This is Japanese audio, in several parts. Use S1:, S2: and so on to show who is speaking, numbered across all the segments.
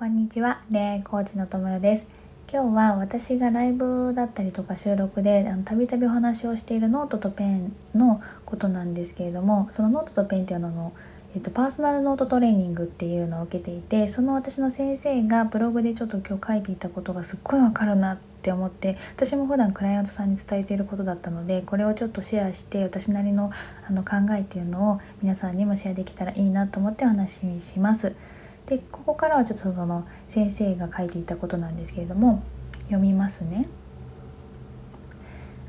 S1: こんにちは恋愛コーチのともよです今日は私がライブだったりとか収録でたびたびお話をしているノートとペンのことなんですけれどもそのノートとペンっていうのの、えっと、パーソナルノートトレーニングっていうのを受けていてその私の先生がブログでちょっと今日書いていたことがすっごいわかるなって思って私も普段クライアントさんに伝えていることだったのでこれをちょっとシェアして私なりのあの考えっていうのを皆さんにもシェアできたらいいなと思ってお話しします。でここからはちょっとその先生が書いていたことなんですけれども読みますね。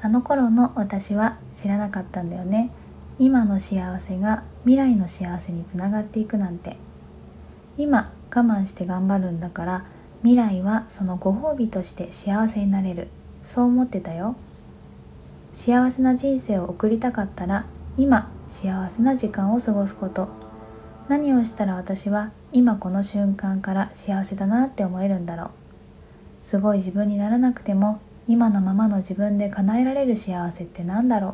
S1: あの頃の私は知らなかったんだよね。今の幸せが未来の幸せにつながっていくなんて。今我慢して頑張るんだから未来はそのご褒美として幸せになれる。そう思ってたよ。幸せな人生を送りたかったら今幸せな時間を過ごすこと何をしたら私は今この瞬間から幸せだなって思えるんだろう。すごい自分にならなくても今のままの自分で叶えられる幸せって何だろう。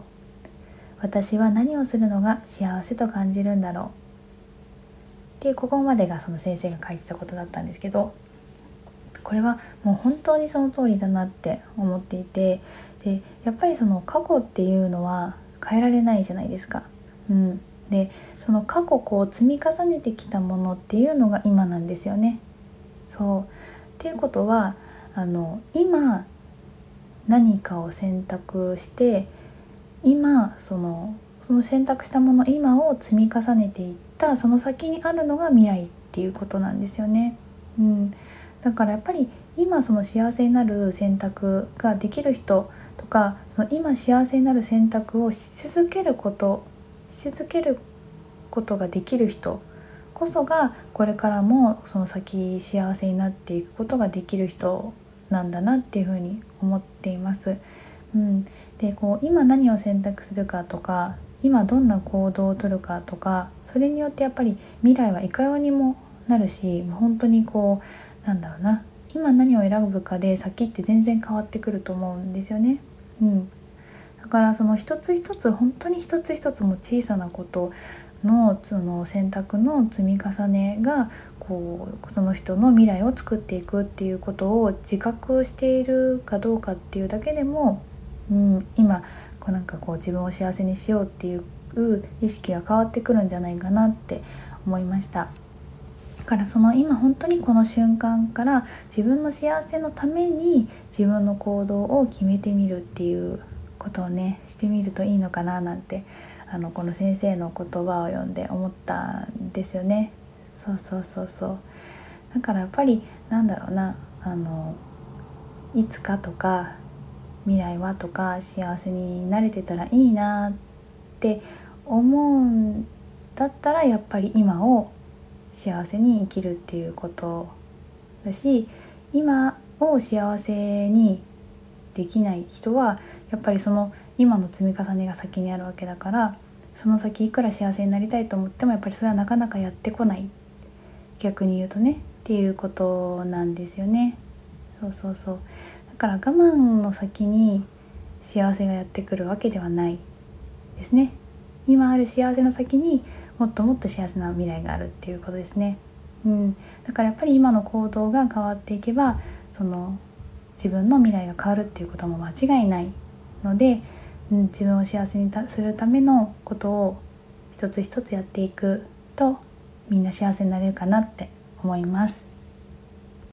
S1: 私は何をするのが幸せと感じるんだろう。っていうここまでがその先生が書いてたことだったんですけどこれはもう本当にその通りだなって思っていてでやっぱりその過去っていうのは変えられないじゃないですか。うん、でその過去こう積み重ねてきたものっていうのが今なんですよね。そうっていうことはあの今何かを選択して今そのその選択したもの今を積み重ねていったその先にあるのが未来っていうことなんですよね。うん、だからやっぱり今その幸せになる選択ができる人とかその今幸せになる選択をし続けることし続けることができる人こそがこれからもその先幸せになっていくことができる人なんだなっていうふうに思っています。うん、でこう今何を選択するかとか今どんな行動をとるかとかそれによってやっぱり未来はいかようにもなるし本当にこうなんだろうな今何を選ぶかで先って全然変わってくると思うんですよね。うん、だからその一つ一つ本当に一つ一つも小さなことのその選択の積み重ねがこうその人の未来を作っていくっていうことを自覚しているかどうかっていうだけでも、うん、今こうなんかこう自分を幸せにしようっていう意識が変わってくるんじゃないかなって思いました。だからその今本当にこの瞬間から自分の幸せのために自分の行動を決めてみるっていうことをねしてみるといいのかななんてあのこの先生の言葉を読んで思ったんですよね。そうそうそうそうだからやっぱりなんだろうなあのいつかとか未来はとか幸せになれてたらいいなって思うんだったらやっぱり今を幸せに生きるっていうことだし今を幸せにできない人はやっぱりその今の積み重ねが先にあるわけだからその先いくら幸せになりたいと思ってもやっぱりそれはなかなかやってこない逆に言うとねっていうことなんですよね。そうそうそうだから我慢の先に幸せがやってくるわけではないですね。今ある幸せの先にもっともっと幸せな未来があるっていうことですね。うん、だからやっぱり今の行動が変わっていけばその自分の未来が変わるっていうことも間違いないので、うん、自分を幸せにするためのことを一つ一つやっていくとみんな幸せになれるかなって思います。